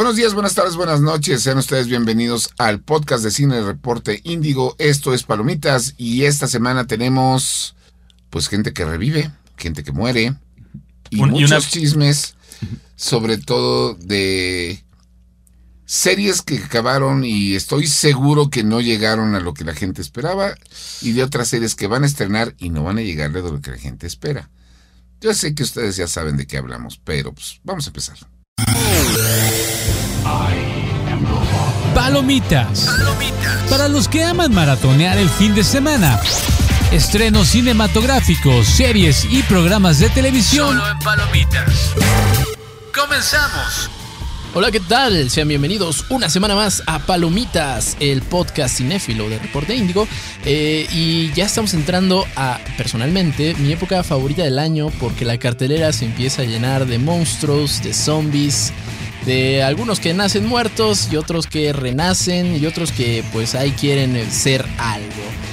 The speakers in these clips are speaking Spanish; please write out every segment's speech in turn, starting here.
Buenos días, buenas tardes, buenas noches. Sean ustedes bienvenidos al podcast de Cine Reporte Índigo. Esto es Palomitas y esta semana tenemos pues gente que revive, gente que muere y Un- y muchos una- chismes, sobre todo de series que acabaron y estoy seguro que no llegaron a lo que la gente esperaba y de otras series que van a estrenar y no van a llegar a lo que la gente espera. Yo sé que ustedes ya saben de qué hablamos, pero pues vamos a empezar. Palomitas. Para los que aman maratonear el fin de semana. Estrenos cinematográficos, series y programas de televisión. Solo en Palomitas. Comenzamos. Hola, ¿qué tal? Sean bienvenidos una semana más a Palomitas, el podcast cinéfilo de Reporte Índigo. Eh, y ya estamos entrando a, personalmente, mi época favorita del año porque la cartelera se empieza a llenar de monstruos, de zombies, de algunos que nacen muertos y otros que renacen y otros que pues ahí quieren eh, ser algo.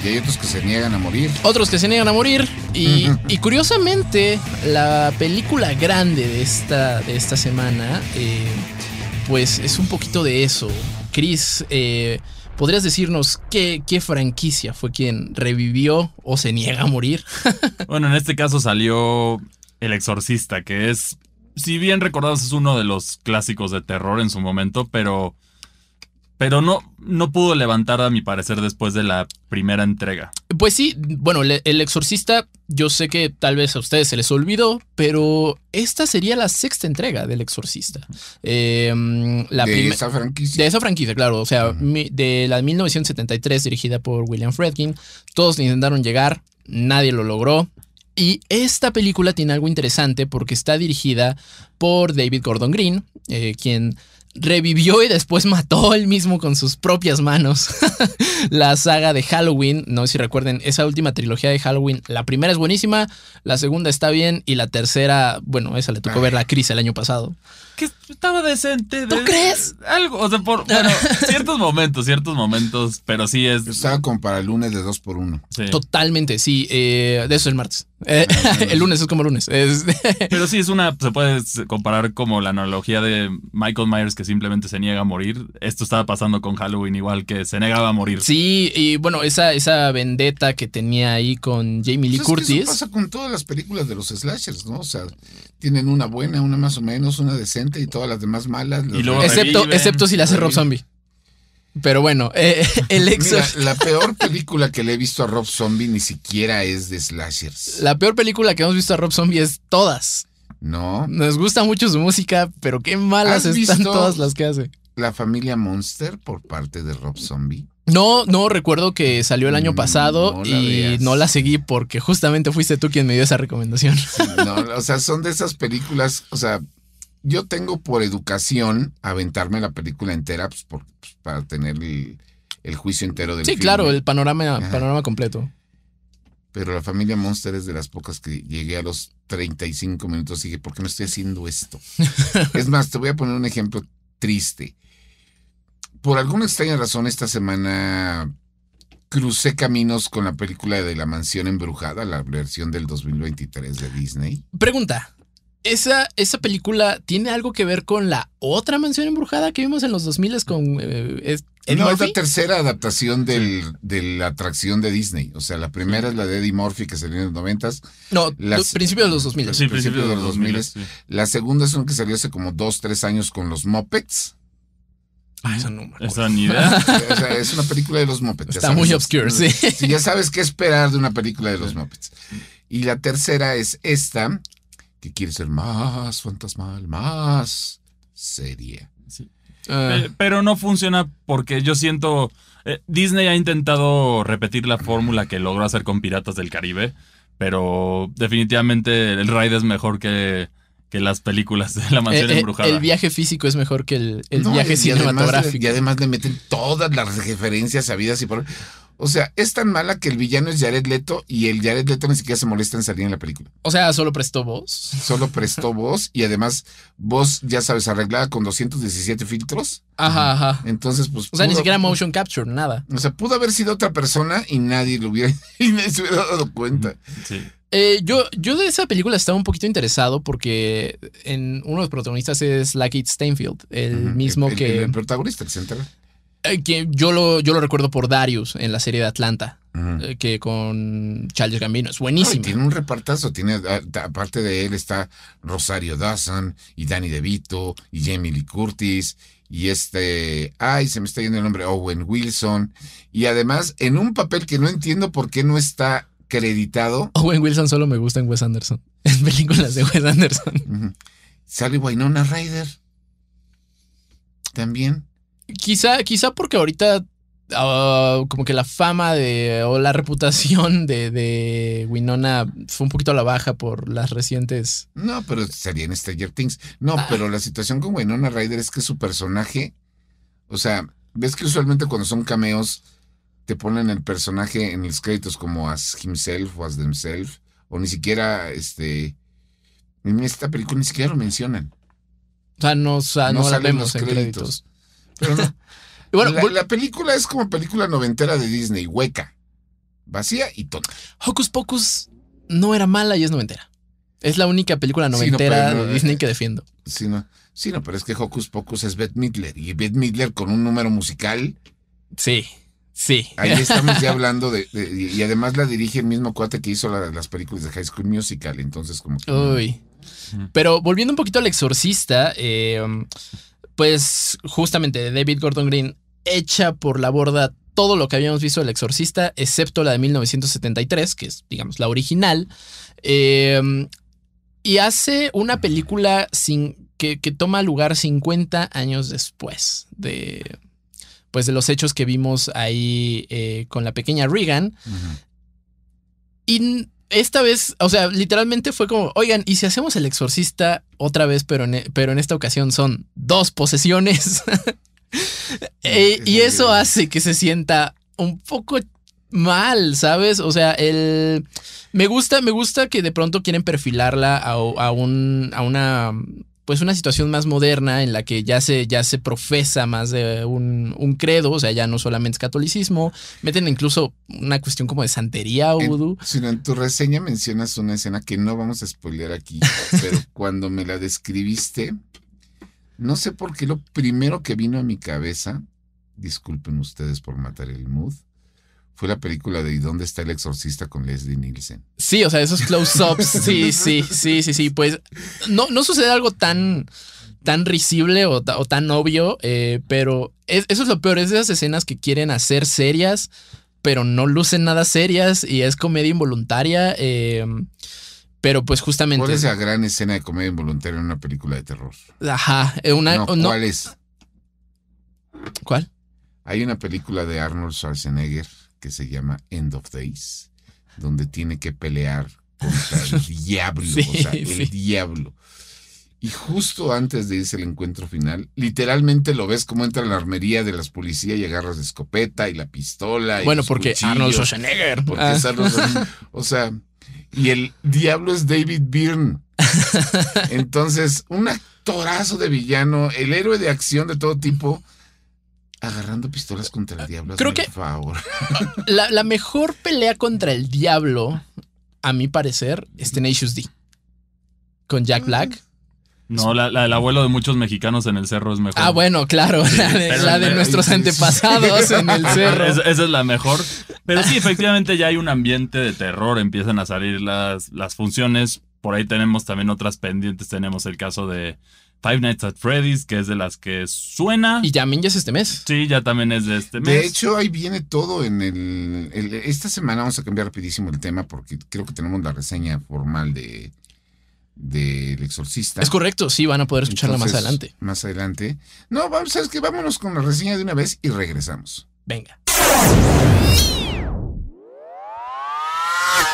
Y hay otros que se niegan a morir. Otros que se niegan a morir. Y, y curiosamente, la película grande de esta, de esta semana, eh, pues es un poquito de eso. Chris, eh, ¿podrías decirnos qué, qué franquicia fue quien revivió o se niega a morir? Bueno, en este caso salió El Exorcista, que es, si bien recordados, es uno de los clásicos de terror en su momento, pero, pero no, no pudo levantar a mi parecer después de la primera entrega. Pues sí, bueno, le- El Exorcista, yo sé que tal vez a ustedes se les olvidó, pero esta sería la sexta entrega del Exorcista. Eh, la de esa franquicia. De esa franquicia, claro. O sea, Ujú. mi- de la 1973 dirigida por William Friedkin. Todos intentaron llegar, nadie lo logró. Y esta película tiene algo interesante porque está dirigida por David Gordon Green, eh, quien revivió y después mató él mismo con sus propias manos la saga de Halloween. No sé si recuerden, esa última trilogía de Halloween. La primera es buenísima, la segunda está bien y la tercera, bueno, esa le tocó Ay. verla a Chris el año pasado. Que estaba decente. ¿Tú de- crees? Algo, o sea, por bueno, ciertos momentos, ciertos momentos, pero sí es. Estaba como para el lunes de 2 por 1 sí. Totalmente, sí. eh, de eso es el martes. Eh, el lunes es como lunes. Es- Pero sí es una, se puede comparar como la analogía de Michael Myers que simplemente se niega a morir. Esto estaba pasando con Halloween igual que se negaba a morir. sí, y bueno, esa, esa vendetta que tenía ahí con Jamie Lee Pues es que Curtis. eso pasa con todas las películas de los slashers, ¿no? O sea, tienen una buena, una más o menos, una decente y todas las demás malas. Y luego excepto, reviven. excepto si la hace Rob Zombie. Pero bueno, eh, el Mira, Exor- la peor película que le he visto a Rob Zombie ni siquiera es de slashers. la peor película que hemos visto a Rob Zombie es todas. No. Nos gusta mucho su música, pero qué malas ¿Has están todas las que hace. La familia Monster por parte de Rob Zombie. No, no recuerdo que salió el año Mm, pasado no y veas. no la seguí porque justamente fuiste tú quien me dio esa recomendación. No, o sea, son de esas películas, o sea, yo tengo por educación aventarme la película entera pues, por- pues, para tener el, el juicio entero del Sí, claro, el panorama, Ajá. panorama completo. Pero la familia Monster es de las pocas que llegué a los 35 minutos y dije, ¿por qué me estoy haciendo esto? es más, te voy a poner un ejemplo triste. Por alguna extraña razón, esta semana crucé caminos con la película de La Mansión Embrujada, la versión del 2023 de Disney. Pregunta. ¿Esa, ¿Esa película tiene algo que ver con la otra mansión embrujada que vimos en los 2000 con eh, es- Eddie no, es la tercera adaptación del, de la atracción de Disney. O sea, la primera es la de Eddie Murphy que salió en los noventas. No, las- los principios de los 2000. Sí, principio principios de los los 2000. 2000. sí. La segunda es una que salió hace como dos, tres años con los Muppets. Ah, esa no me. Esa ni idea. O sea, es una película de los Muppets. Está muy obscure, sí. Sí, ya sabes qué esperar de una película de los Muppets. Y la tercera es esta, que quiere ser más fantasmal, más seria. Pe- Pero no funciona porque yo siento. eh, Disney ha intentado repetir la fórmula que logró hacer con Piratas del Caribe, pero definitivamente el ride es mejor que, que las películas de la mansión eh, eh, embrujada. el viaje físico es mejor que el, el No, viaje y además cinematográfico. y además le meten todas las referencias sabidas y por. O sea, es tan mala que el villano es Jared Leto y el Jared Leto ni siquiera se molesta en salir en la película. O sea, solo prestó voz. Solo prestó voz y además voz, ya sabes, arreglada con 217 filtros. Ajá, ajá. Entonces, pues. O sea, ni siquiera motion capture, nada. O sea, pudo haber sido otra persona y nadie lo hubiera, y nadie se hubiera dado cuenta. Sí. Eh, yo, yo de esa película estaba un poquito interesado porque en uno de los protagonistas es Lakeith Stanfield, el mismo El- el- que, El, protagonista, el central. Eh, que yo, lo, yo lo recuerdo por Darius en la serie de Atlanta, eh, que con Charles Gambino. Es No, buenísimo. tiene un repartazo. Tiene, aparte de él está Rosario Dawson y Danny DeVito y Jamie Lee Curtis y este, ay, se me está yendo el nombre, Owen Wilson. Y además en un papel que no entiendo por qué no está acreditado, Owen Wilson solo me gusta en Wes Anderson, en películas de Wes Anderson. ujú, sale Winona Ryder. También. Quizá, quizá porque ahorita ah, como que la fama de o la reputación de, de Winona fue un poquito a la baja por las recientes. No, pero salía en Stranger Things. No, Ah. pero la situación con Winona Ryder es que su personaje, o sea, ves que usualmente cuando son cameos te ponen el personaje en los créditos como as himself o as themselves, o ni siquiera, este, en esta película ni siquiera lo mencionan. O sea, no, o sea, No no, la salen vemos los en créditos. créditos. Pero no. Y bueno, la, película es como película noventera de Disney, hueca, vacía y tonta. Hocus Pocus no era mala y es noventera. Es la única película Sí, no, noventera pero de eh, Disney que defiendo. Sí, no, sí, no, pero es que Hocus Pocus es Bette Midler, y Bette Midler con un número musical Sí, sí. Ahí estamos ya hablando de, de- y además la dirige el mismo cuate que hizo la- las películas de High School Musical, entonces como que- Uy. Pero volviendo un poquito al exorcista, eh, pues justamente David Gordon Green echa por la borda todo lo que habíamos visto del exorcista, excepto la de 1973, que es, digamos, la original. eh, y hace una película sin, que, que toma lugar 50 años después de, pues, de los hechos que vimos ahí eh, con la pequeña Regan. Y esta vez, o sea, literalmente fue como, oigan, ¿y si hacemos el exorcista otra vez, pero en, pero en esta ocasión son dos posesiones? Eh, y es eso hace que se sienta un poco mal, ¿sabes? O sea, el... Me gusta, me gusta que de pronto quieren perfilarla a, a un, a una, pues una situación más moderna en la que ya se, ya se profesa más de un, un credo, o sea, ya no solamente es catolicismo, meten incluso una cuestión como de santería o vudú. sino en tu reseña mencionas una escena que no vamos a spoilear aquí, pero cuando me la describiste, no sé por qué lo primero que vino a mi cabeza, disculpen ustedes por matar el mood, fue la película de ¿Y dónde está el exorcista con Leslie Nielsen? Sí, o sea, esos close-ups, sí, sí, sí, sí, sí. Pues no, no sucede algo tan, tan risible o, o tan obvio, eh, pero es- eso es lo peor, es de esas escenas que quieren hacer serias, pero no lucen nada serias y es comedia involuntaria. eh, pero pues justamente... ¿Cuál es la gran escena de comedia involuntaria en una película de terror? Ajá, eh, una... No, no- ¿Cuál es? ¿Cuál? Hay una película de Arnold Schwarzenegger que se llama End of Days, donde tiene que pelear contra el diablo, Sí, o sea, el sí. diablo. Y justo antes de irse al encuentro final, literalmente lo ves como entra a la armería de las policías y agarras la escopeta y la pistola. y Bueno, porque Arnold Schwarzenegger. porque Ah. es Arnold Schwarzenegger. O sea, y el diablo es David Byrne. Entonces, un actorazo de villano, el héroe de acción de todo tipo, agarrando pistolas contra el diablo. Creo que- favor. La, la mejor pelea contra el diablo, a mi parecer, es Tenacious D. Con Jack Black. No, la, la del abuelo de muchos mexicanos en el cerro es mejor. Ah, bueno, claro, la de, la nuestros antepasados en el cerro. Es- esa es la mejor. Pero sí, efectivamente ya hay un ambiente de terror, empiezan a salir las, las funciones. Por ahí tenemos también otras pendientes. Tenemos el caso de Five Nights at Freddy's, que es de las que suena. Y también ya es este mes. Sí, ya también es de este mes. De hecho, ahí viene todo en el, el- Esta semana vamos a cambiar rapidísimo el tema porque creo que tenemos la reseña formal de del exorcista. Es correcto, sí, van a poder escucharla más adelante. Más adelante. No, vamos, sabes que vámonos con la reseña de una vez y regresamos. Venga.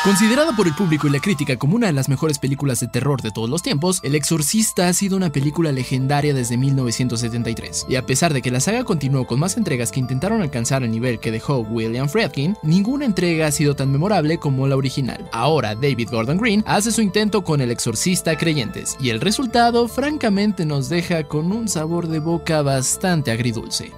Considerada por el público y la crítica como una de las mejores películas de terror de todos los tiempos, El Exorcista ha sido una película legendaria desde 1973. Y a pesar de que la saga continuó con más entregas que intentaron alcanzar el nivel que dejó William Friedkin, ninguna entrega ha sido tan memorable como la original. Ahora David Gordon Green hace su intento con El Exorcista Creyentes, y el resultado francamente nos deja con un sabor de boca bastante agridulce.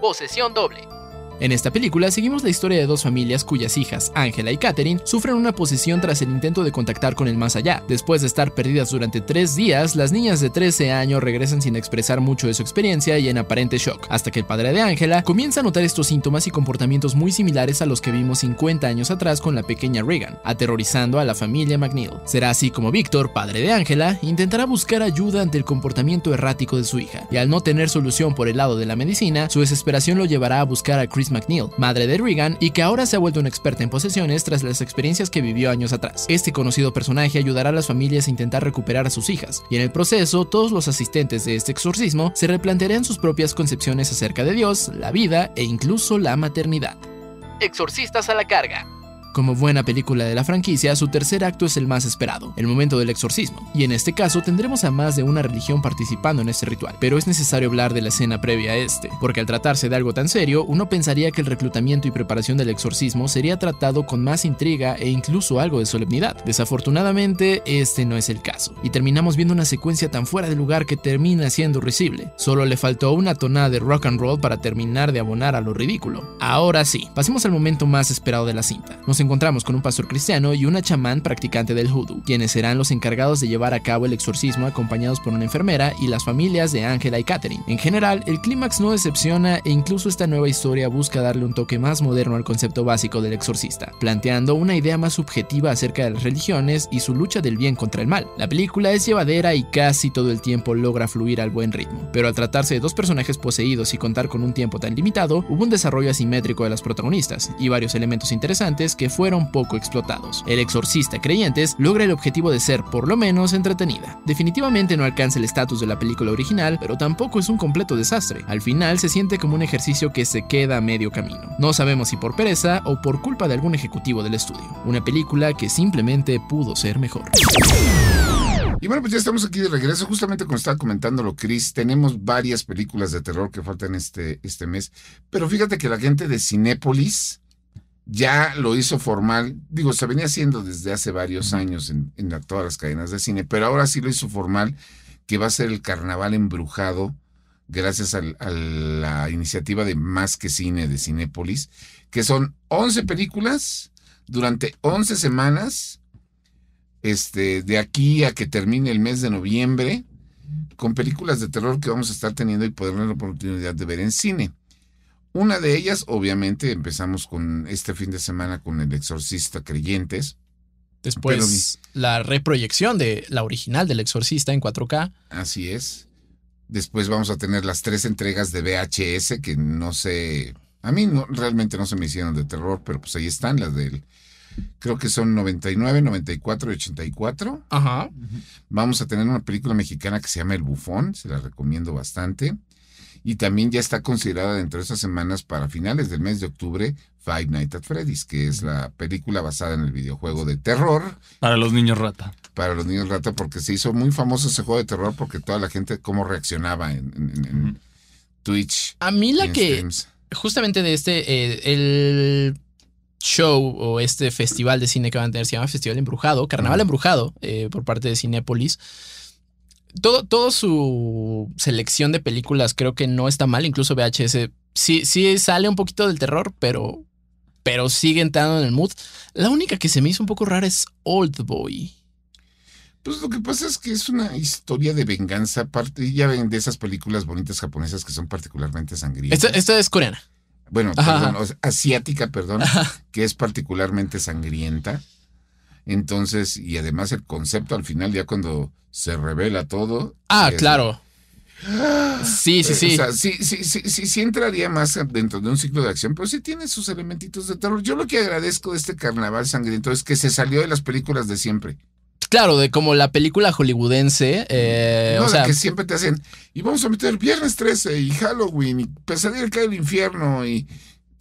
Posesión doble. En esta película seguimos la historia de dos familias cuyas hijas, Angela y Catherine, sufren una posesión tras el intento de contactar con el más allá. Después de estar perdidas durante tres días, las niñas de 13 años regresan sin expresar mucho de su experiencia y en aparente shock, hasta que el padre de Angela comienza a notar estos síntomas y comportamientos muy similares a los que vimos 50 años atrás con la pequeña Regan, aterrorizando a la familia McNeil. Será así como Víctor, padre de Angela, intentará buscar ayuda ante el comportamiento errático de su hija, y al no tener solución por el lado de la medicina, su desesperación lo llevará a buscar a Chris McNeil, madre de Regan, y que ahora se ha vuelto una experta en posesiones tras las experiencias que vivió años atrás. Este conocido personaje ayudará a las familias a intentar recuperar a sus hijas, y en el proceso, todos los asistentes de este exorcismo se replantearán sus propias concepciones acerca de Dios, la vida e incluso la maternidad. Exorcistas a la carga. Como buena película de la franquicia, su tercer acto es el más esperado, el momento del exorcismo, y en este caso tendremos a más de una religión participando en este ritual, pero es necesario hablar de la escena previa a este, porque al tratarse de algo tan serio, uno pensaría que el reclutamiento y preparación del exorcismo sería tratado con más intriga e incluso algo de solemnidad. Desafortunadamente, este no es el caso, y terminamos viendo una secuencia tan fuera de lugar que termina siendo risible. Solo le faltó una tonada de rock and roll para terminar de abonar a lo ridículo. Ahora sí, pasemos al momento más esperado de la cinta. Encontramos con un pastor cristiano y una chamán practicante del hoodoo, quienes serán los encargados de llevar a cabo el exorcismo acompañados por una enfermera y las familias de Angela y Catherine. En general, el clímax no decepciona e incluso esta nueva historia busca darle un toque más moderno al concepto básico del exorcista, planteando una idea más subjetiva acerca de las religiones y su lucha del bien contra el mal. La película es llevadera y casi todo el tiempo logra fluir al buen ritmo, pero al tratarse de dos personajes poseídos y contar con un tiempo tan limitado, hubo un desarrollo asimétrico de las protagonistas y varios elementos interesantes que fueron poco explotados. El exorcista creyentes logra el objetivo de ser por lo menos entretenida. Definitivamente no alcanza el estatus de la película original, pero tampoco es un completo desastre. Al final se siente como un ejercicio que se queda a medio camino. No sabemos si por pereza o por culpa de algún ejecutivo del estudio. Una película que simplemente pudo ser mejor. Y bueno, pues ya estamos aquí de regreso. Justamente como estaba comentándolo Chris, tenemos varias películas de terror que faltan este, este mes. Pero fíjate que la gente de Cinépolis ya lo hizo formal. Digo, se venía haciendo desde hace varios años en, en la- todas las cadenas de cine, pero ahora sí lo hizo formal, que va a ser el carnaval embrujado, gracias al- a la iniciativa de Más que Cine de Cinépolis, que son 11 películas durante 11 semanas este, de aquí a que termine el mes de noviembre, con películas de terror que vamos a estar teniendo y poder tener la oportunidad de ver en cine. Una de ellas, obviamente, empezamos con este fin de semana con El Exorcista Creyentes. Después, la reproyección de la original del Exorcista en 4K. Así es. Después vamos a tener las tres entregas de VHS que no sé. A mí no, realmente no se me hicieron de terror, pero pues ahí están las del. Creo que son 99, 94 y 84. Ajá. Vamos a tener una película mexicana que se llama El Bufón, se la recomiendo bastante. Y también ya está considerada dentro de estas semanas para finales del mes de octubre Five Nights at Freddy's, que es la película basada en el videojuego de terror Para los niños rata. para los niños rata, porque se hizo muy famoso ese juego de terror porque toda la gente cómo reaccionaba en, en- en- en Twitch. A mí la que, streams. justamente de este, eh, el show o este festival de cine que van a tener se llama Festival Embrujado, Carnaval. Embrujado, eh, por parte de Cinépolis. Todo, todo su selección de películas creo que no está mal, incluso VHS sí, sí sale un poquito del terror, pero, pero sigue entrando en el mood. La única que se me hizo un poco rara es Old Boy. Pues lo que pasa es que es una historia de venganza, parte, ya ven de esas películas bonitas japonesas que son particularmente sangrientas. Esta, esta es coreana. bueno, perdón, asiática, perdón, que es particularmente sangrienta. Entonces, y además el concepto al final, ya cuando se revela todo. Ah, es- claro. Sí, sí, Eh, sí. O sea, sí, sí, sí, sí, sí entraría más dentro de un ciclo de acción, pero sí tiene sus elementitos de terror. Yo lo que agradezco de este carnaval sangriento es que se salió de las películas de siempre. Claro, de como la película hollywoodense. eh, no, o sea, que siempre te hacen, y vamos a meter Viernes 13 y Halloween y Pesadilla cae del infierno y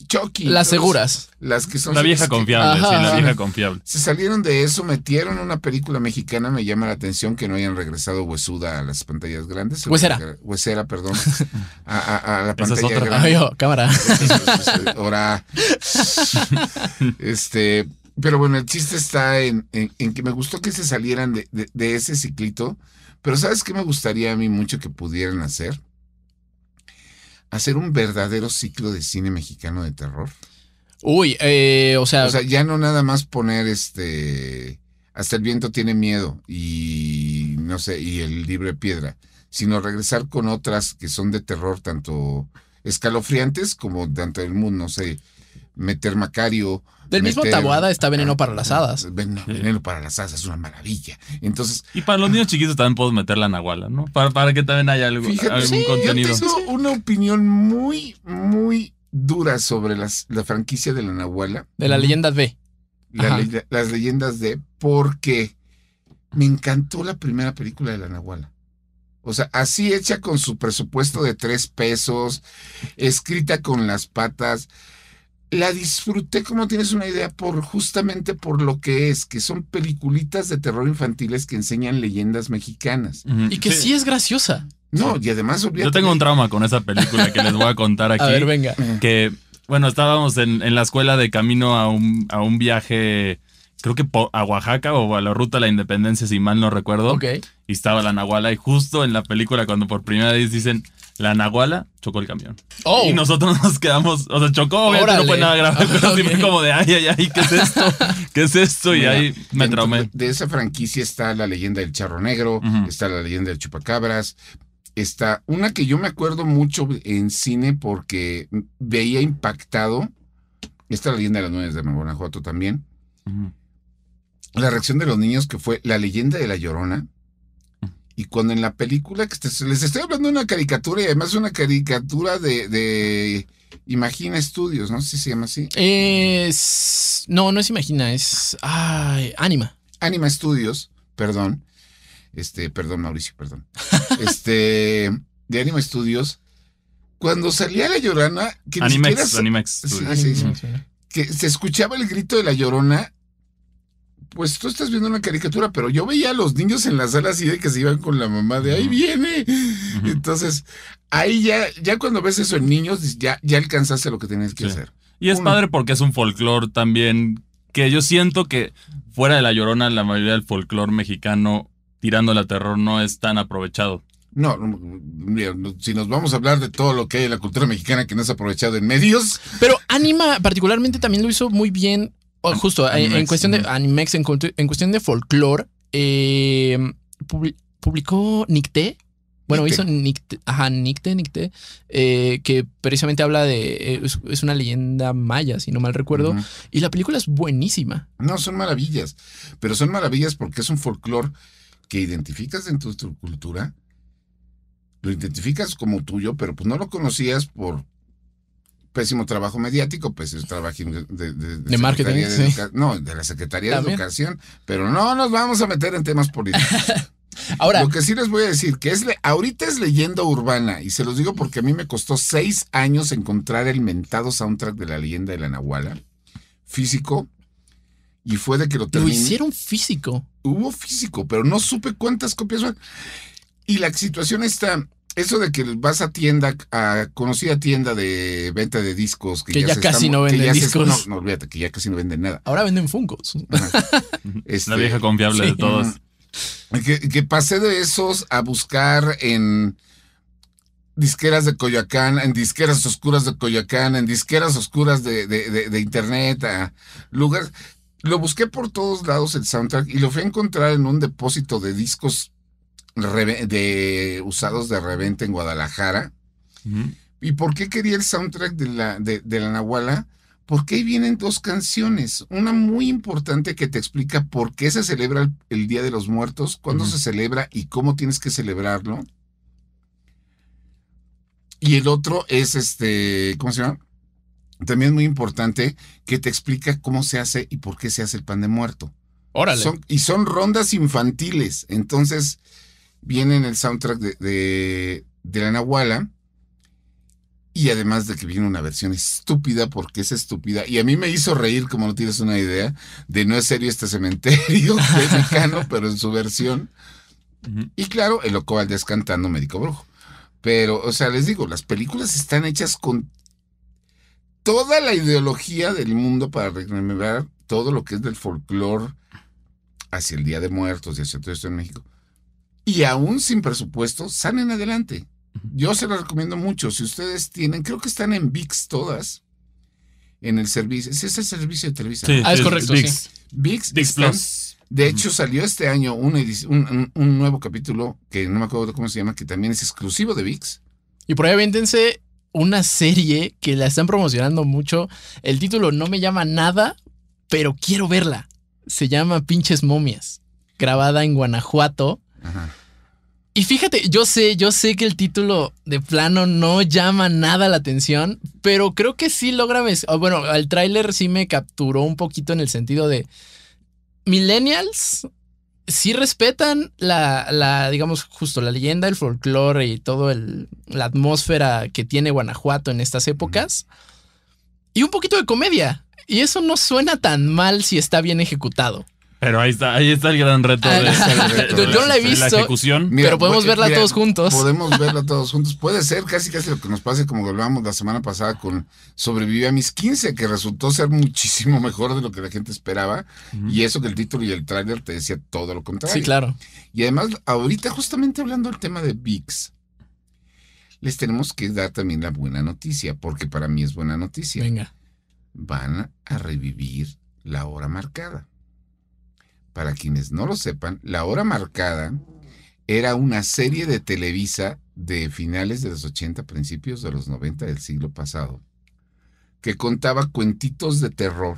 Chucky. las seguras. Las que son La vieja que- confiable, sí, Ajá. la vieja confiable. Se salieron de eso, metieron una película mexicana, me llama la atención que no hayan regresado Huesuda a las pantallas grandes. Huesera. Huesera, perdón. A, a- a la Esa es pantalla otra. grande. Ay, oh, cámara. Ahora. Este. Pero bueno, el chiste está en, en- en que me gustó que se salieran de, de- de ese ciclito. Pero ¿sabes qué me gustaría a mí mucho que pudieran hacer? Hacer un verdadero ciclo de cine mexicano de terror. Uy, eh, o sea, O sea, ya no nada más poner este hasta el viento tiene miedo y no sé, y el libro de piedra, sino regresar con otras que son de terror tanto escalofriantes como tanto del mundo, no sé, meter Macario. Del mismo meter- Taboada está Veneno para las Hadas. Ven- Veneno para las hadas es una maravilla. Entonces, Y para los niños chiquitos también puedo meter la nahuala, ¿no? Para, para que también haya algo, Fíjate, algún sí, contenido. Yo tengo una opinión muy, muy dura sobre las, la franquicia de la Nahuala. De la leyenda B. la las leyendas de porque me encantó la primera película de la Nahuala. O sea, así hecha con su presupuesto de tres pesos, escrita con las patas. La disfruté como tienes una idea por justamente por lo que es, que son peliculitas de terror infantiles que enseñan leyendas mexicanas. Y que sí, es graciosa. No, y además Yo tengo un trauma con esa película que les voy a contar aquí. A ver, venga. que, bueno, estábamos en, en la escuela de camino a un, a un viaje, creo que a Oaxaca o a la ruta de la independencia, si mal no recuerdo. Ok. Y estaba la Nahuala y justo en la película cuando por primera vez dicen la Nahuala, chocó el camión. Oh, Y nosotros nos quedamos, o sea, chocó, obviamente no fue nada grave, pero sí Ok. fue como de, ay, ay, ay, ¿qué es esto? ¿Qué es esto? Y ahí me traumé. De, esa franquicia está la leyenda del charro negro, está la leyenda del chupacabras, está una que yo me acuerdo mucho en cine porque veía impactado, está la leyenda de las nueve de Guanajuato también, Ujú. La reacción de los niños que fue la leyenda de la llorona. Y cuando en la película, que les estoy hablando de una caricatura y además una caricatura de, de Imagina Estudios, no si se llama así. es... No, no es Imagina, es... Ay, Anima. Anima Studios, perdón. Este, perdón, Mauricio, perdón. Este, de Anima Studios. Cuando salía la llorona, que ni siquiera Animex, se- Animex. Sí, sí, sí. Que se escuchaba el grito de la llorona. Pues tú estás viendo una caricatura, pero yo veía a los niños en la sala así de que se iban con la mamá de ahí viene. Entonces, ahí ya, ya cuando ves eso en niños, ya, ya alcanzaste lo que tenías que Sí. hacer. Y es Uno. padre porque es un folclore también que yo siento que fuera de la llorona la mayoría del folclore mexicano tirando a terror no es tan aprovechado. No, si nos vamos a hablar de todo lo que hay en la cultura mexicana que no es aprovechado en medios, Pero Anima particularmente también lo hizo muy bien, o justo en- cuestión de. Animex, en, cu- en cuestión de folclore, eh, publi- publicó Nicté. Bueno, Nicté. hizo Nicté, ajá, Nicté, Nicté, eh, que precisamente habla de, eh, es, es una leyenda maya, si no mal recuerdo, y la película es buenísima. no son maravillas, pero son maravillas porque es un folclore que identificas dentro de tu cultura, lo identificas como tuyo, pero pues no lo conocías por pésimo trabajo mediático, pues es trabajo de, de, de- De marketing, de sí. No, de la Secretaría También. de Educación, pero no nos vamos a meter en temas políticos. Ahora, Lo que sí les voy a decir, que es le- ahorita es leyenda urbana, y se los digo porque a mí me costó seis años encontrar el mentado soundtrack de la leyenda de la Nahuala, físico, y fue de que lo lo terminé. hicieron físico. Hubo físico, pero no supe cuántas copias. Y la situación está, eso de que vas a tienda, a conocida tienda de venta de discos, Que ya se casi está- no que venden ya se- discos. no, no, olvídate, que ya casi no venden nada. Ahora venden Funkos. Este, La vieja confiable sí. de todos. Que, que pasé de esos a buscar en disqueras de Coyoacán, en disqueras oscuras de Coyoacán, en disqueras oscuras de, de- de- de internet, a lugares. Lo busqué por todos lados el soundtrack y lo fui a encontrar en un depósito de discos de, usados de reventa en Guadalajara. ¿Y por qué quería el soundtrack de la, de, de la Nahuala? Porque ahí vienen dos canciones. Una muy importante que te explica por qué se celebra el, el Día de los Muertos, cuándo se celebra y cómo tienes que celebrarlo. Y el otro es este, ¿cómo se llama? También muy importante que te explica cómo se hace y por qué se hace el pan de muerto. Órale. Son- y son rondas infantiles. Entonces, viene en el soundtrack de, de, de la Nahuala. Y además de que viene una versión estúpida, porque es estúpida. Y a mí me hizo reír, como no tienes una idea, de no es serio este cementerio mexicano, pero en su versión. Y claro, el Loco Valdés cantando Médico Brujo. Pero, o sea, les digo, las películas están hechas con toda la ideología del mundo para rememorar todo lo que es del folclore hacia el Día de Muertos y hacia todo esto en México. Y aún sin presupuesto, salen adelante. Yo se las recomiendo mucho. Si ustedes tienen, creo que están en VIX todas. En el servicio. Ese es el servicio de Televisa. Sí, Ah, es correcto, VIX. VIX, VIX están- Plus. De hecho, salió este año un, un- un nuevo capítulo que no me acuerdo cómo se llama, que también es exclusivo de VIX. Y por ahí aviéntense una serie que la están promocionando mucho. El título no me llama nada, pero quiero verla. Se llama Pinches Momias. Grabada en Guanajuato. Ajá. Y fíjate, yo sé, yo sé que el título de plano no llama nada la atención, pero creo que sí logra. Bueno, el tráiler sí me capturó un poquito en el sentido de. Millennials sí respetan la, la, digamos, justo la leyenda, el folclore y todo el, la atmósfera que tiene Guanajuato en estas épocas. Y un poquito de comedia. Y eso no suena tan mal si está bien ejecutado. Pero ahí está, ahí está el gran reto de, Ah, de- de- yo no la he de visto. ejecución. Mira, Pero podemos verla mira, todos juntos. Podemos verla todos juntos. Puede ser casi casi lo que nos pase como hablábamos la semana pasada con Sobreviví a mis 15, que resultó ser muchísimo mejor de lo que la gente esperaba. Y eso que el título y el tráiler te decía todo lo contrario. Sí, claro. Y además, ahorita justamente hablando del tema de VIX, les tenemos que dar también la buena noticia, porque para mí es buena noticia. Venga. Van a revivir la hora marcada. Para quienes no lo sepan, la hora marcada era una serie de Televisa de finales de los 80, principios de los 90 del siglo pasado, que contaba cuentitos de terror.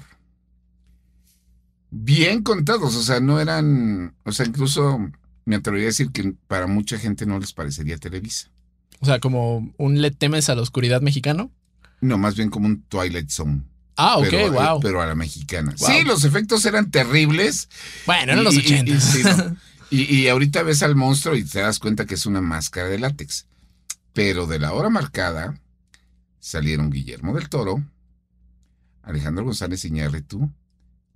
Bien contados, o sea, no eran, o sea, incluso me atrevería a decir que para mucha gente no les parecería Televisa. O sea, como un Le temes a la oscuridad mexicano. No, más bien como un Twilight Zone. Ah, ok, pero, wow. pero a la mexicana. Wow. Sí, los efectos eran terribles. bueno, eran los Y- y- y- 80. sí, no. Y, y ahorita ves al monstruo y te das cuenta que es una máscara de látex. Pero de la hora marcada salieron Guillermo del Toro, Alejandro González Iñárritu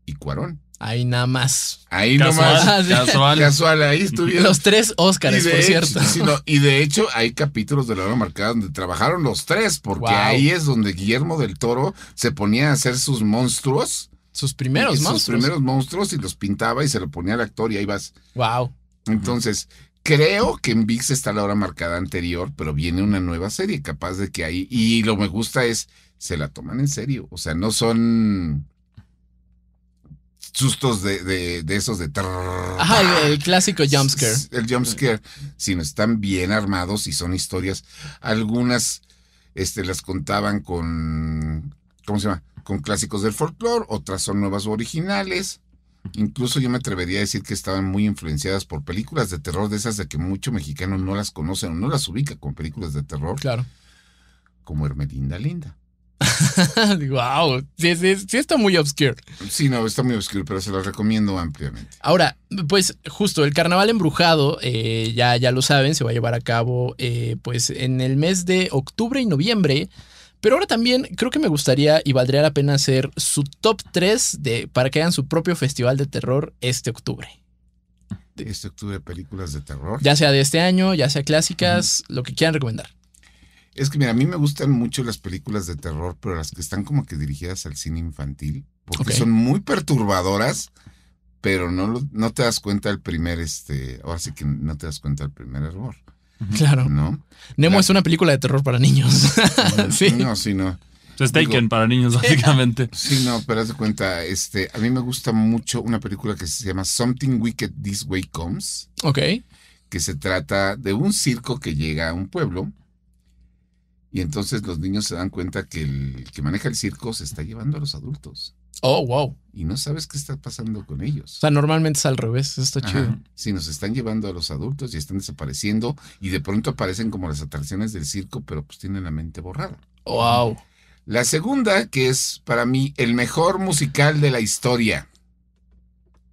y Cuarón. Ahí nada más. Ahí Casual, nomás. Ah, casual. Casual, ahí estuvieron. Los tres Óscares, por hecho- cierto. sí, no, y de hecho hay capítulos de la hora marcada donde trabajaron los tres, porque Wow. ahí es donde Guillermo del Toro se ponía a hacer sus monstruos. Sus primeros y sus monstruos. primeros monstruos y los pintaba y se lo ponía al actor y ahí vas. Wow. Entonces, creo que en VIX está la hora marcada anterior, pero viene una nueva serie capaz de que ahí. Y lo me gusta es, se la toman en serio. O sea, no son sustos de, de, de esos de... trrr, Ajá, el, el clásico jumpscare. El jumpscare, sino están bien armados y son historias. Algunas este, las contaban con, ¿cómo se llama? Con clásicos del folclore, otras son nuevas o originales. Incluso yo me atrevería a decir que estaban muy influenciadas por películas de terror, de esas de que mucho mexicano no las conoce o no las ubica con películas de terror, Claro. como Hermelinda Linda. wow. Sí, sí, sí está muy obscure. Sí, no, está muy oscuro, pero se las recomiendo ampliamente. Ahora, pues justo el carnaval embrujado, eh, ya, ya lo saben, se va a llevar a cabo eh, pues en el mes de octubre y noviembre. Pero ahora también creo que me gustaría y valdría la pena hacer su top 3 de, para que hagan su propio festival de terror este octubre. Este octubre, películas de terror. Ya sea de este año, ya sea clásicas, lo que quieran recomendar. Es que mira, a mí me gustan mucho las películas de terror, pero las que están como que dirigidas al cine infantil, porque son muy perturbadoras, pero no, lo- no te das cuenta el primer, este, ahora sí que no te das cuenta el primer error, Claro. ¿no? Nemo es una película de terror para niños. sí. No, sí, no. Es Taken para niños, básicamente. Sí, no, pero haz de cuenta, este, a mí me gusta mucho una película que se llama Something Wicked This Way Comes, Ok. que se trata de un circo que llega a un pueblo y entonces los niños se dan cuenta que el que maneja el circo se está llevando a los adultos Oh, wow. O y no sabes qué está pasando con ellos. sea, normalmente es al revés. Está Ajá. chido. Sí, nos están llevando a los adultos y están desapareciendo y de pronto aparecen como las atracciones del circo, pero pues tienen la mente borrada. Wow. La segunda, que es para mí el mejor musical de la historia,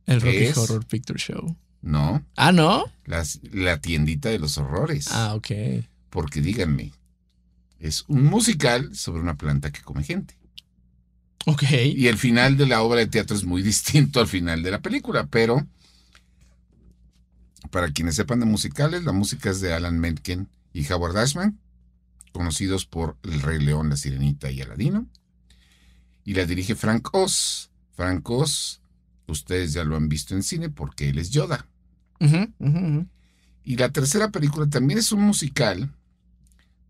El Rocky Es- Horror Picture Show. ¿no? Ah, ¿no? Las- la tiendita de los horrores. Ah, ok. Porque díganme, es un musical sobre una planta que come gente. Ok. Y el final de la obra de teatro es muy distinto al final de la película, pero para quienes sepan de musicales, la música es de Alan Menken y Howard Ashman, conocidos por El Rey León, La Sirenita y Aladino. Y la dirige Frank Oz. Frank Oz, ustedes ya lo han visto en cine porque él es Yoda. Y la tercera película también es un musical,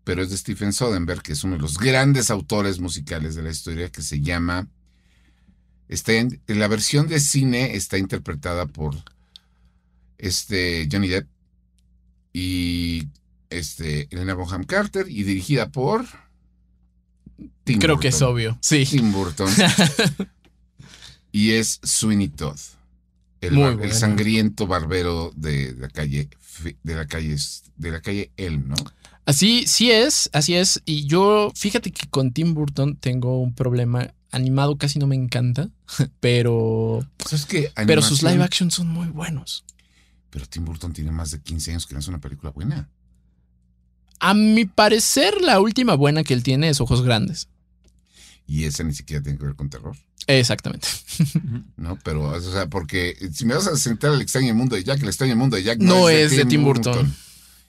pero es de Stephen Soderbergh, que es uno de los grandes autores musicales de la historia, que se llama... Está en, en la versión de cine está interpretada por este Johnny Depp y este Elena Bonham Carter y dirigida por Tim Creo que es obvio. Sí. Tim Burton. y es Sweeney Todd. El, bar- el sangriento barbero de, la calle de la calle de la calle Elm, ¿no? Así, sí es, así es. Y yo, fíjate que con Tim Burton tengo un problema. Animado casi no me encanta, pero, Pues es que pero sus live action son muy buenos. Pero Tim Burton tiene más de 15 años que no hace una película buena. A mi parecer, la última buena que él tiene es Ojos Grandes. Y esa ni siquiera tiene que ver con terror, Exactamente. ¿no? Pero, o sea, porque si me vas a sentar al extraño mundo de Jack, el extraño mundo de Jack No es de Tim Burton.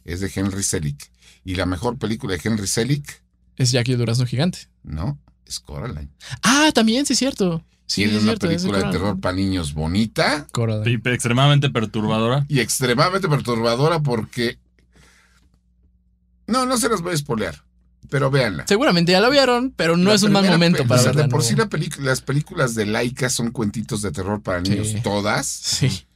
Es de Henry Selick. Y la mejor película de Henry Selick, Es Jackie el Durazno Gigante. ¿no? Es Coraline. Ah, también, sí es cierto. Sí, Tiene es una cierto, es película de terror para niños bonita Coraline. Y extremadamente perturbadora. y extremadamente perturbadora porque... No, no se las voy a spoilear, pero véanla. Seguramente ya la vieron, pero no La es un mal momento para o sea, verla. De por sí la las películas de Laika son cuentitos de terror para niños Sí. todas Sí.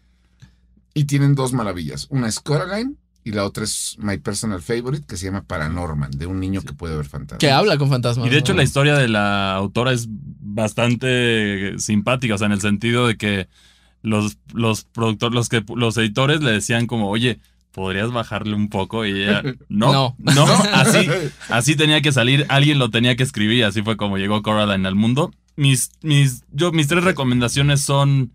y tienen dos maravillas. Una es Coraline y la otra es My Personal Favorite que se llama Paranorman, de un niño que puede ver fantasmas. Que habla con fantasmas. Y de hecho ¿no? la historia de la autora es bastante simpática, o sea, en el sentido de que los, los productores, los que los editores le decían como, oye, ¿podrías bajarle un poco? Y ella, no, No. no, así, así tenía que salir, alguien lo tenía que escribir, así fue como llegó Coraline al mundo. Mis, mis, yo, mis tres recomendaciones son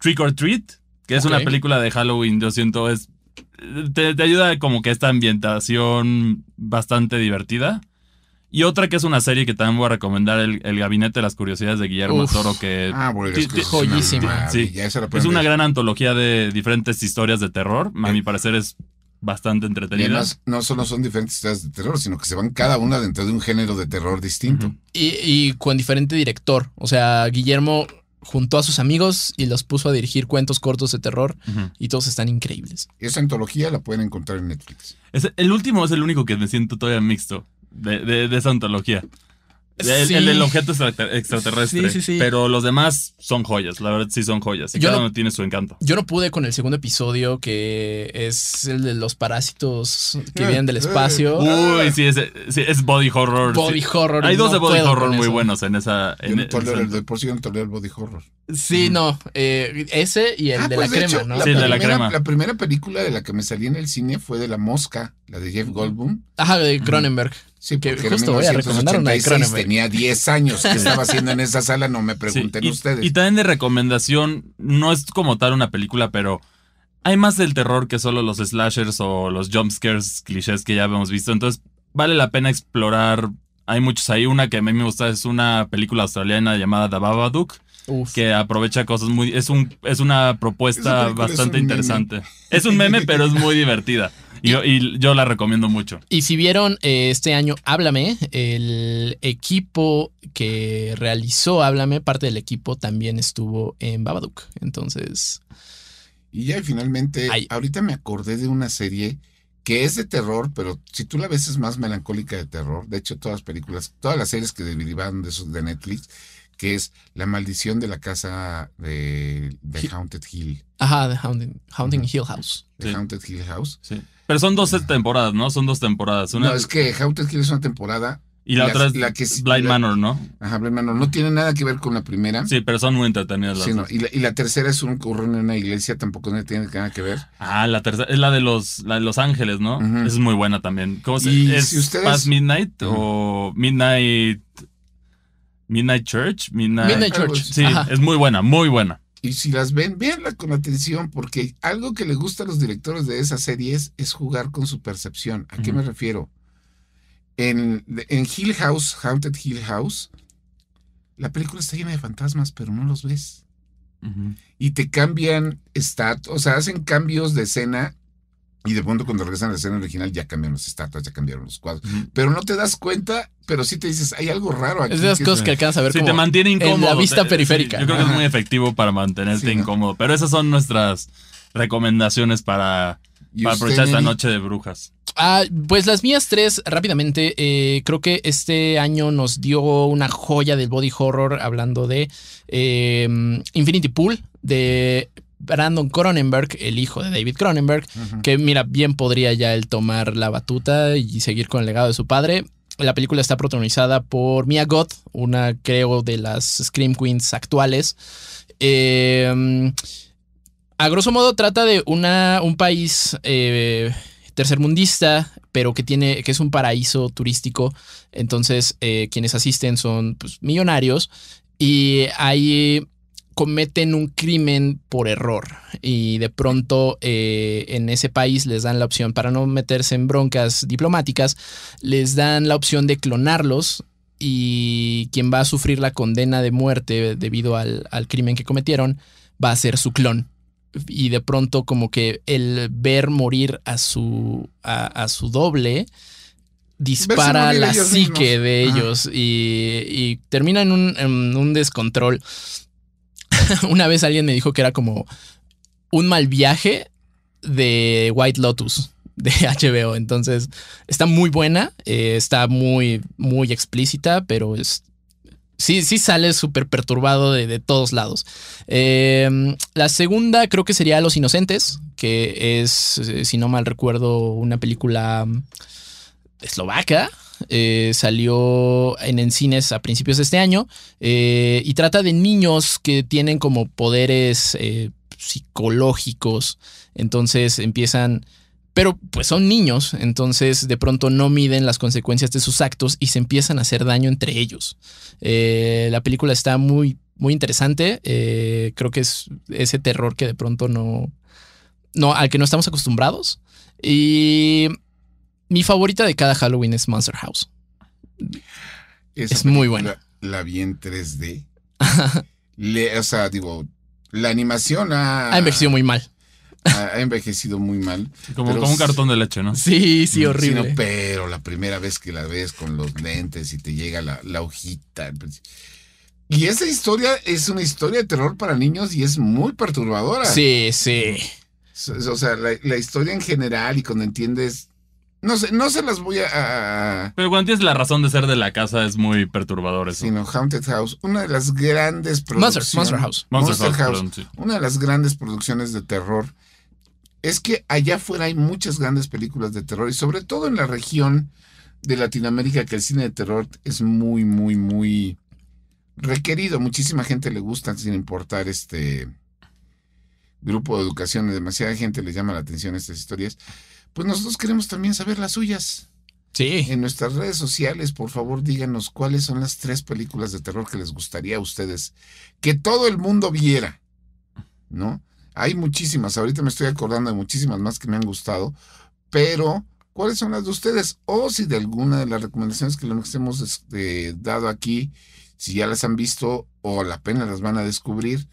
Trick or Treat, que es una película de Halloween, yo siento, es te, te ayuda como que esta ambientación bastante divertida. Y otra que es una serie que también voy a recomendar, El, El Gabinete de las Curiosidades de Guillermo Uf. Toro, que Ah, bueno, es que joyísima. es una gran antología de diferentes historias de terror. A mi parecer es bastante Y entretenida. además, no solo son diferentes historias de terror, sino que se van cada una dentro de un género de terror distinto. Y, y con diferente director. O sea, Guillermo juntó a sus amigos y los puso a dirigir cuentos cortos de terror y todos están increíbles. Esa antología la pueden encontrar en Netflix. Es- el último es el único que me siento todavía mixto de, de- de esa antología. El, Sí. el del objeto extrater- extraterrestre. Sí, sí, sí. Pero los demás son joyas, la verdad sí son joyas. Y Yo cada no- uno tiene su encanto. Yo no pude con el segundo episodio, que es el de los parásitos que vienen del espacio. Uy, sí, es, sí, es body horror. Body sí. horror. Hay dos no de body horror muy eso. buenos en esa. Yo En, no tolero en- el de por sí yo no tolero el body horror. Sí, no. eh, ese y el Ah, de pues, la crema, hecho, ¿no? Sí, el de la primera- crema. La primera película de la que me salí en el cine fue de La Mosca, la de Jeff Goldblum. Ajá, de Cronenberg. Sí, Que porque era justo voy a recomendar una de 1986, Cronenberg. tenía 10 años que estaba haciendo en esa sala, no me Sí, pregunten y, ustedes. y también de recomendación, no es como tal una película, pero hay más del terror que solo los slashers o los jumpscares clichés que ya hemos visto. Entonces, vale la pena explorar. Hay muchos ahí. Una que a mí me gusta es una película australiana llamada The Babadook, Uf. que aprovecha cosas muy. Es, un, es una propuesta es bastante un meme. interesante. Es un meme, pero es muy divertida. Y yo, y yo la recomiendo mucho. Y si vieron eh, este año Háblame, el equipo que realizó Háblame, parte del equipo también estuvo en Babadook. Entonces, Y ya y finalmente, Ay. ahorita me acordé de una serie que es de terror, pero si tú la ves es más melancólica de terror. De hecho, todas las películas, todas las series que derivaron de esos de Netflix, que es La maldición de la casa de, de Haunted Hill, ajá, The Haunting, Haunting. Hill House. de Sí. Haunted Hill House. Sí. Pero son dos temporadas, ¿no? Son dos temporadas. Una, No, es que Haunted Hill es una temporada. y la la- otra es la que Blind la- Manor, ¿no? Ajá, hermano, no tiene nada que ver con la primera. Sí, pero son muy entretenidas las Sí, no, y, la, y la tercera es un ocurre en una iglesia, tampoco no tiene nada que ver. Ah, la tercera es la de los, la de los Ángeles, ¿no? Esa es muy buena también. ¿Cómo se Y ¿Es si ustedes- Past Midnight o Midnight Midnight Church? Midnight, Midnight Church. Sí, Ajá. es muy buena, muy buena. Y si las ven, véanla con atención, porque algo que le gusta a los directores de esas series es jugar con su percepción. ¿A qué me refiero? En, en Hill House, Haunted Hill House, la película está llena de fantasmas, pero no los ves. Y te cambian stat, o sea, hacen cambios de escena y de pronto cuando regresan a la escena original ya cambiaron las estatuas, ya cambiaron los cuadros. Pero no te das cuenta, pero sí te dices, hay algo raro aquí. Es de las que- cosas que alcanzas a ver Sí, como te mantiene incómodo. la vista Te- periférica. sí, yo creo que es muy efectivo para mantenerte Sí, ¿no? incómodo. Pero esas son nuestras recomendaciones para, aprovechar esta noche de brujas. Ah, pues las mías tres, rápidamente. eh, creo que este año nos dio una joya del body horror hablando de eh, Infinity Pool, de Brandon Cronenberg, el hijo de David Cronenberg, que mira, bien podría ya él tomar la batuta y seguir con el legado de su padre. La película está protagonizada por Mia Goth, una creo de las Scream Queens actuales. Eh, a grosso modo trata de una, un país eh, tercermundista, pero que tiene, que es un paraíso turístico. Entonces, eh, quienes asisten son pues, millonarios y ahí cometen un crimen por error. Y de pronto eh, en ese país les dan la opción, para no meterse en broncas diplomáticas, les dan la opción de clonarlos. Y quien va a sufrir la condena de muerte debido al, al crimen que cometieron va a ser su clon y de pronto como que el ver morir a su, a, a su doble dispara la psique mismos. de ellos y, y termina en un, en un descontrol. Una vez alguien me dijo que era como un mal viaje de White Lotus de HBO. Entonces está muy buena, eh, está muy, muy explícita, pero es, sí, sí sale súper perturbado de, de todos lados. Eh, la segunda creo que sería Los Inocentes, que es, eh, si no mal recuerdo, una película mm, eslovaca. Eh, salió en, en cines a principios de este año eh, y trata de niños que tienen como poderes eh, psicológicos. Entonces empiezan pero pues son niños, entonces de pronto no miden las consecuencias de sus actos y se empiezan a hacer daño entre ellos. La película está muy, muy interesante. creo que es ese terror que de pronto no, no, al que no estamos acostumbrados. Y mi favorita de cada Halloween es Monster House. Esa Es muy buena. La vi en 3D. Le- o sea, digo, la animación ha, Ha envejecido muy mal. ha- ha envejecido muy mal. Como, Pero como un cartón de leche, ¿no? Sí, sí, horrible. pero la primera vez que la ves con los lentes y te llega la, la hojita. Y esa historia es una historia de terror para niños y es muy perturbadora. Sí, sí. O sea, la, la historia en general y cuando entiendes. No sé, no se las voy a. a- Pero cuando tienes la razón de ser de la casa es muy perturbador eso. sino Haunted House, una de las grandes Monster, producciones. Monster House. Monster, Monster House, House. perdón, sí. Una de las grandes producciones de terror. Es que allá afuera hay muchas grandes películas de terror y sobre todo en la región de Latinoamérica que el cine de terror es muy, muy, muy requerido. Muchísima gente le gusta sin importar este grupo de educación. Demasiada gente le llama la atención estas historias. Pues nosotros queremos también saber las suyas. Sí. En nuestras redes sociales, por favor, díganos cuáles son las tres películas de terror que les gustaría a ustedes que todo el mundo viera, ¿no? Hay muchísimas, ahorita me estoy acordando de muchísimas más que me han gustado, pero ¿cuáles son las de ustedes? O si de alguna de las recomendaciones que les hemos este, dado aquí, si ya las han visto o la pena las van a descubrir,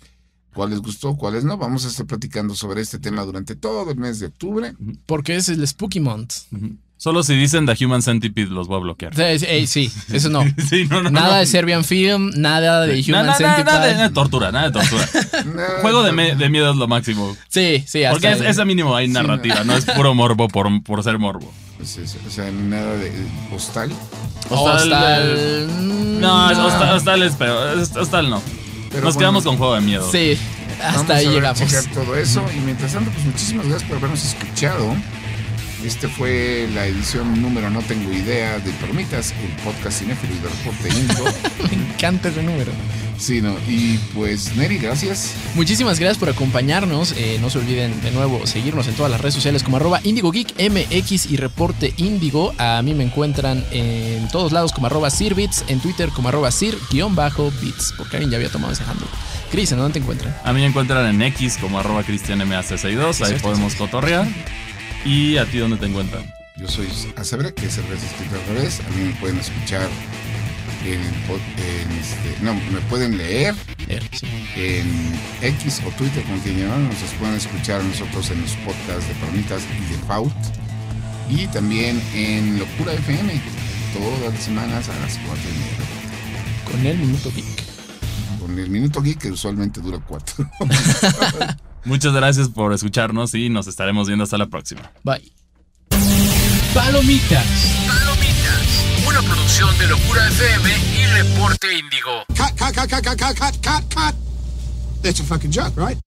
cuál les gustó, cuáles no. Vamos a estar platicando sobre este tema durante todo el mes de octubre. Porque es el Spooky Month. Ujú. Solo si dicen The Human Centipede los voy a bloquear. Ey, sí, eso no. Sí, no, no, Nada no. de Serbian Film, nada de Human na- na- Centipede. nada, de- nada de tortura, nada de tortura. Juego de, no, me- de miedo es lo máximo. Sí, sí, hasta Porque es, esa mínimo hay Sí, narrativa, no es puro morbo por, por ser morbo. pues eso, o sea, nada de postal. Hostal, Hostal. No, es- no. hostal, hostal es peor. Hostal no. Pero Nos bueno, quedamos con juego de miedo. Sí, hasta Vamos ahí a llegamos. checar todo eso. Y mientras tanto, pues muchísimas gracias por habernos escuchado. Este fue la edición número No Tengo Idea de Permitas, el podcast cinéfilo de reporte Inco. Me encanta ese número. Sí, no. Y pues, Neri, gracias. Muchísimas gracias por acompañarnos. Eh, no se olviden de nuevo seguirnos en todas las redes sociales como arroba IndigoGeekMX y Reporte Indigo. A mí me encuentran en todos lados como arroba Sirbits, en Twitter como arroba Sir-Bits, porque alguien ya había tomado ese handle. Cris, ¿en dónde te encuentran? A mí me encuentran en X como arroba cristianmac62, ahí podemos cotorrear. ¿Y a ti dónde te encuentran? Yo soy a saber que es el revés escrito al revés. A mí me pueden escuchar en, en este, no, me pueden leer sí. en X o Twitter, llamar. Nos pueden escuchar nosotros en los podcasts de Permitas y de Faut. Y también en Locura FM, todas las semanas a las 4 y media. Con el Minuto Geek. Con el Minuto Geek, que usualmente dura 4. Muchas gracias por escucharnos y nos estaremos viendo hasta la próxima. Bye. Palomitas. Palomitas, una producción de Locura FM y Reporte Índigo. Cut, cut, cut, cut, cut, cut, cut, cut. That's a fucking joke, right?